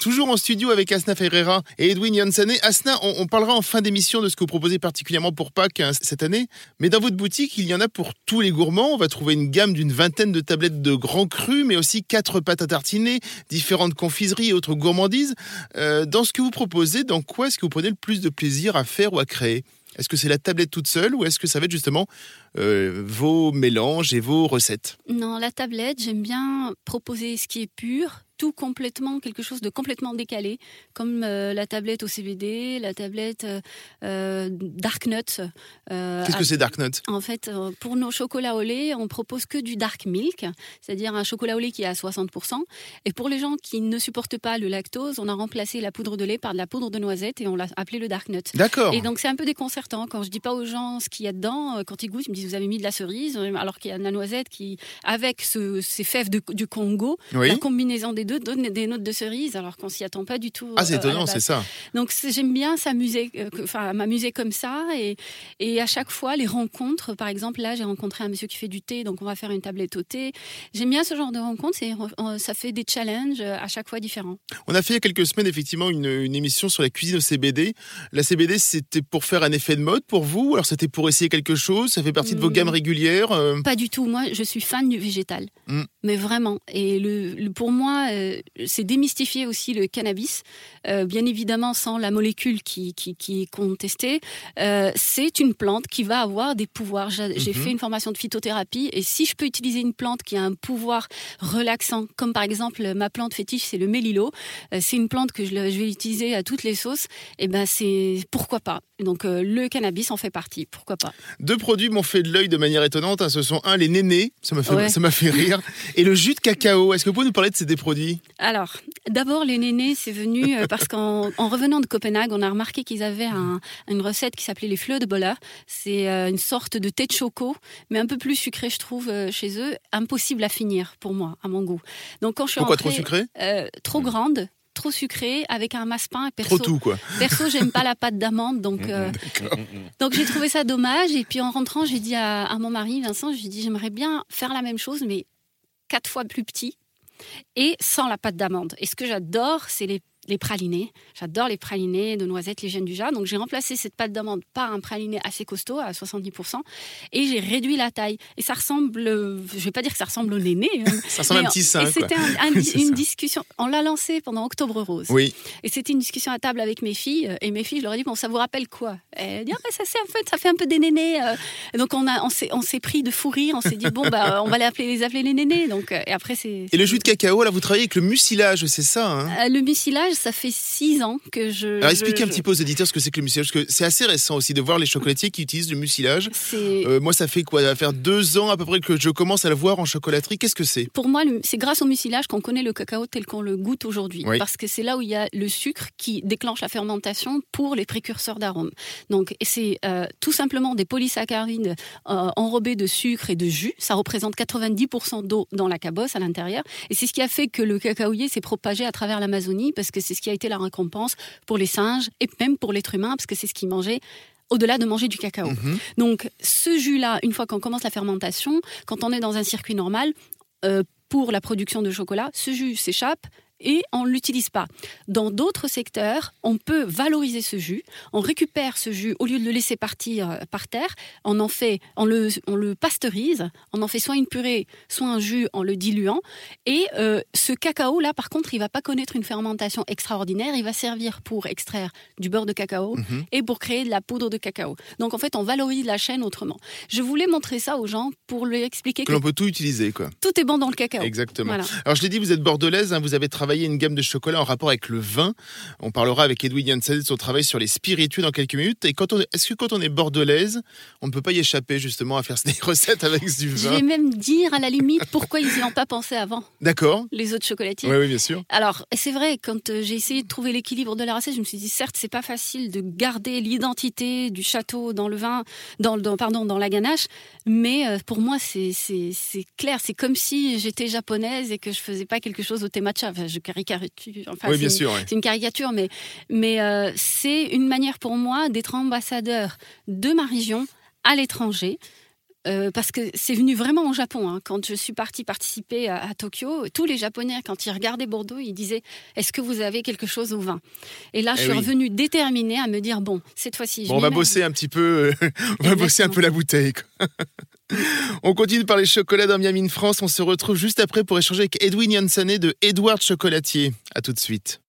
Toujours en studio avec Asna Ferreira et Edwin Janssen. Asna, on, parlera en fin d'émission de ce que vous proposez particulièrement pour Pâques hein, cette année. Mais dans votre boutique, il y en a pour tous les gourmands. On va trouver une gamme d'une vingtaine de tablettes de grands crus, mais aussi quatre pâtes à tartiner, différentes confiseries et autres gourmandises. Euh, dans ce que vous proposez, dans quoi est-ce que vous prenez le plus de plaisir à faire ou à créer? Est-ce que c'est la tablette toute seule ou est-ce que ça va être justement euh, vos mélanges et vos recettes? Non, la tablette, j'aime bien proposer ce qui est pur, tout complètement, quelque chose de complètement décalé, comme euh, la tablette au CBD, la tablette euh, euh Dark Nuts. Qu'est-ce que c'est Dark Nuts? En fait, pour nos chocolats au lait, on propose que du Dark Milk, c'est-à-dire un chocolat au lait qui est à 60%. Et pour les gens qui ne supportent pas le lactose, on a remplacé la poudre de lait par de la poudre de noisette et on l'a appelé le Dark Nut. D'accord. Et donc c'est un peu déconcertant quand je dis pas aux gens ce qu'il y a dedans. Quand ils goûtent, ils me disent vous avez mis de la cerise, alors qu'il y a de la noisette qui, avec ces fèves du Congo, la combinaison des deux donne des notes de cerise alors qu'on s'y attend pas du tout. Ah, c'est euh, étonnant, c'est ça. Donc j'aime bien s'amuser, euh, enfin m'amuser comme ça et, et à chaque fois les rencontres. Par exemple, là j'ai rencontré un monsieur qui fait du thé, donc on va faire une tablette au thé. J'aime bien ce genre de rencontres, euh, ça fait des challenges à chaque fois différents. On a fait il y a quelques semaines effectivement une, une émission sur la cuisine au CBD. La CBD c'était pour faire un effet de mode pour vous, alors c'était pour essayer quelque chose? Ça fait partie de vos gammes hmm. régulières. Pas du tout. Moi je suis fan du végétal, hmm. Mais vraiment. Et le, pour moi c'est démystifier aussi le cannabis, euh, bien évidemment sans la molécule qui, qui, est contestée. Euh, c'est une plante qui va avoir des pouvoirs. J'ai mhm. fait une formation de phytothérapie et si je peux utiliser une plante qui a un pouvoir relaxant, comme par exemple ma plante fétiche, c'est le mélilo, euh, c'est une plante que je, vais utiliser à toutes les sauces, et eh ben c'est pourquoi pas? Donc le cannabis en fait partie, pourquoi pas? Deux produits m'ont fait de l'œil de manière étonnante. Hein. Ce sont un les nénés, ça m'a fait, ça m'a fait rire, et le jus de cacao. Est-ce que vous pouvez nous parler de ces deux produits? Alors, d'abord, les nénés, c'est venu euh, parce qu'en revenant de Copenhague, on a remarqué qu'ils avaient une recette qui s'appelait les fleurs de bola. C'est euh, une sorte de thé de choco, mais un peu plus sucré, je trouve, euh, chez eux. Impossible à finir, pour moi, à mon goût. Donc, quand je suis Pourquoi trop sucré? Trop grande, trop sucré avec un massepain. Perso, trop tout, quoi. Perso, j'aime pas la pâte d'amande, donc donc j'ai trouvé ça dommage. Et puis en rentrant, j'ai dit à, à, mon mari Vincent, j'ai dit j'aimerais bien faire la même chose, mais quatre fois plus petit et sans la pâte d'amande. Et ce que j'adore, c'est les les pralinés. J'adore les pralinés de noisettes, les gènes du jardin. Donc j'ai remplacé cette pâte d'amande par un praliné assez costaud à 70% et j'ai réduit la taille. Et ça ressemble, je vais pas dire que ça ressemble au néné. Hein. ça ressemble à un petit sein. Et c'était une discussion. On l'a lancé pendant Octobre Rose. Oui. Et c'était une discussion à table avec mes filles. Et mes filles, je leur ai dit bon, ça vous rappelle quoi? Elles dit ah, bah, ça c'est en fait, ça fait un peu des nénés. Euh. Et donc on a, on s'est, pris de fou rire. On s'est dit bon bah on va les appeler, les appeler les nénés. Donc euh, et après c'est. Et le jus de cacao, là vous travaillez avec le mucilage, c'est ça hein? Euh, Le mucilage, ça fait six ans que je. Alors expliquez un petit peu aux éditeurs ce que c'est que le mucilage, parce que c'est assez récent aussi de voir les chocolatiers qui utilisent le mucilage. Euh, moi, ça fait quoi? Ça va faire deux ans à peu près que je commence à le voir en chocolaterie. Qu'est-ce que c'est? Pour moi, c'est grâce au mucilage qu'on connaît le cacao tel qu'on le goûte aujourd'hui. Parce que c'est là où il y a le sucre qui déclenche la fermentation pour les précurseurs d'arômes. Donc, c'est euh, tout simplement des polysaccharides euh, enrobés de sucre et de jus. Ça représente 90% d'eau dans la cabosse à l'intérieur. Et c'est ce qui a fait que le cacaoyer s'est propagé à travers l'Amazonie, parce que c'est ce qui a été la récompense pour les singes et même pour l'être humain, parce que c'est ce qu'ils mangeaient au-delà de manger du cacao. Mhm. Donc ce jus-là, une fois qu'on commence la fermentation, quand on est dans un circuit normal, euh, pour la production de chocolat, ce jus s'échappe, et on ne l'utilise pas. Dans d'autres secteurs, on peut valoriser ce jus, on récupère ce jus au lieu de le laisser partir euh, par terre, on en fait, on le, on le pasteurise, on en fait soit une purée, soit un jus en le diluant. Et euh, ce cacao là, par contre, il va pas connaître une fermentation extraordinaire, il va servir pour extraire du beurre de cacao mhm. et pour créer de la poudre de cacao. Donc en fait, on valorise la chaîne autrement. Je voulais montrer ça aux gens pour leur expliquer que, l'on peut tout utiliser, quoi. Tout est bon dans le cacao. Exactement. Alors je l'ai dit, vous êtes bordelaise, hein, vous avez travaillé une gamme de chocolat en rapport avec le vin. On parlera avec Edwin Janssen de son travail sur les spiritueux dans quelques minutes. Et quand on est-ce que quand on est bordelaise, on ne peut pas y échapper justement à faire des recettes avec du vin Je vais même dire à la limite pourquoi ils n'y ont pas pensé avant. D'accord. Les autres chocolatiers. Oui, oui, bien sûr. Alors, c'est vrai, quand euh, j'ai essayé de trouver l'équilibre de la recette, je me suis dit, certes, c'est pas facile de garder l'identité du château dans le vin, dans, dans, pardon, dans la ganache, mais euh, pour moi, c'est clair. C'est comme si j'étais japonaise et que je faisais pas quelque chose au thé matcha. je oui, bien sûr. C'est une caricature, mais, mais euh, c'est une manière pour moi d'être ambassadeur de ma région à l'étranger euh, parce que c'est venu vraiment au Japon. Hein. Quand je suis partie participer à, Tokyo, tous les Japonais, quand ils regardaient Bordeaux, ils disaient Est-ce que vous avez quelque chose au vin? Et là, je eh suis revenue déterminée à me dire Bon, cette fois-ci, bon, on va bosser un petit peu, on va bosser un peu la bouteille. On continue par les chocolats dans Miami France. On se retrouve juste après pour échanger avec Edwin Yansane de Edward Chocolatier. À tout de suite.